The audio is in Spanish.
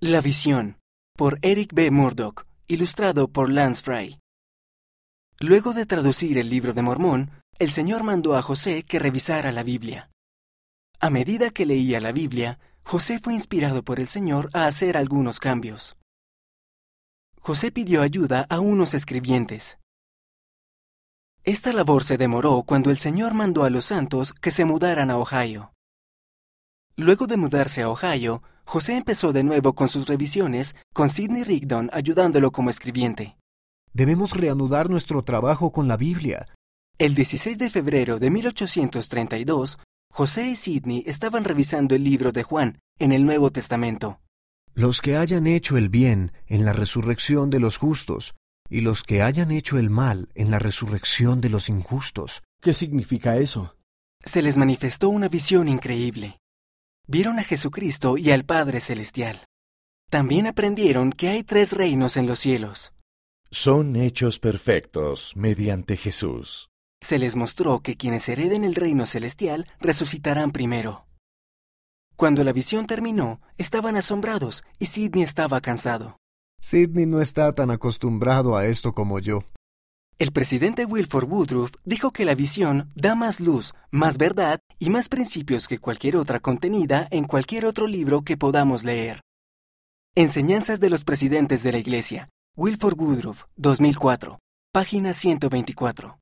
La visión, por Eric B. Murdoch, ilustrado por Lance Fry. Luego de traducir el libro de Mormón, el Señor mandó a José que revisara la Biblia. A medida que leía la Biblia, José fue inspirado por el Señor a hacer algunos cambios. José pidió ayuda a unos escribientes. Esta labor se demoró cuando el Señor mandó a los santos que se mudaran a Ohio. Luego de mudarse a Ohio, José empezó de nuevo con sus revisiones, con Sidney Rigdon ayudándolo como escribiente. Debemos reanudar nuestro trabajo con la Biblia. El 16 de febrero de 1832, José y Sidney estaban revisando el libro de Juan en el Nuevo Testamento. Los que hayan hecho el bien en la resurrección de los justos, y los que hayan hecho el mal en la resurrección de los injustos. ¿Qué significa eso? Se les manifestó una visión increíble vieron a Jesucristo y al Padre Celestial. También aprendieron que hay tres reinos en los cielos. Son hechos perfectos mediante Jesús. Se les mostró que quienes hereden el reino celestial resucitarán primero. Cuando la visión terminó, estaban asombrados y Sidney estaba cansado. Sidney no está tan acostumbrado a esto como yo. El presidente Wilford Woodruff dijo que la visión da más luz, más verdad y más principios que cualquier otra contenida en cualquier otro libro que podamos leer. Enseñanzas de los presidentes de la Iglesia. Wilford Woodruff, 2004. Página 124.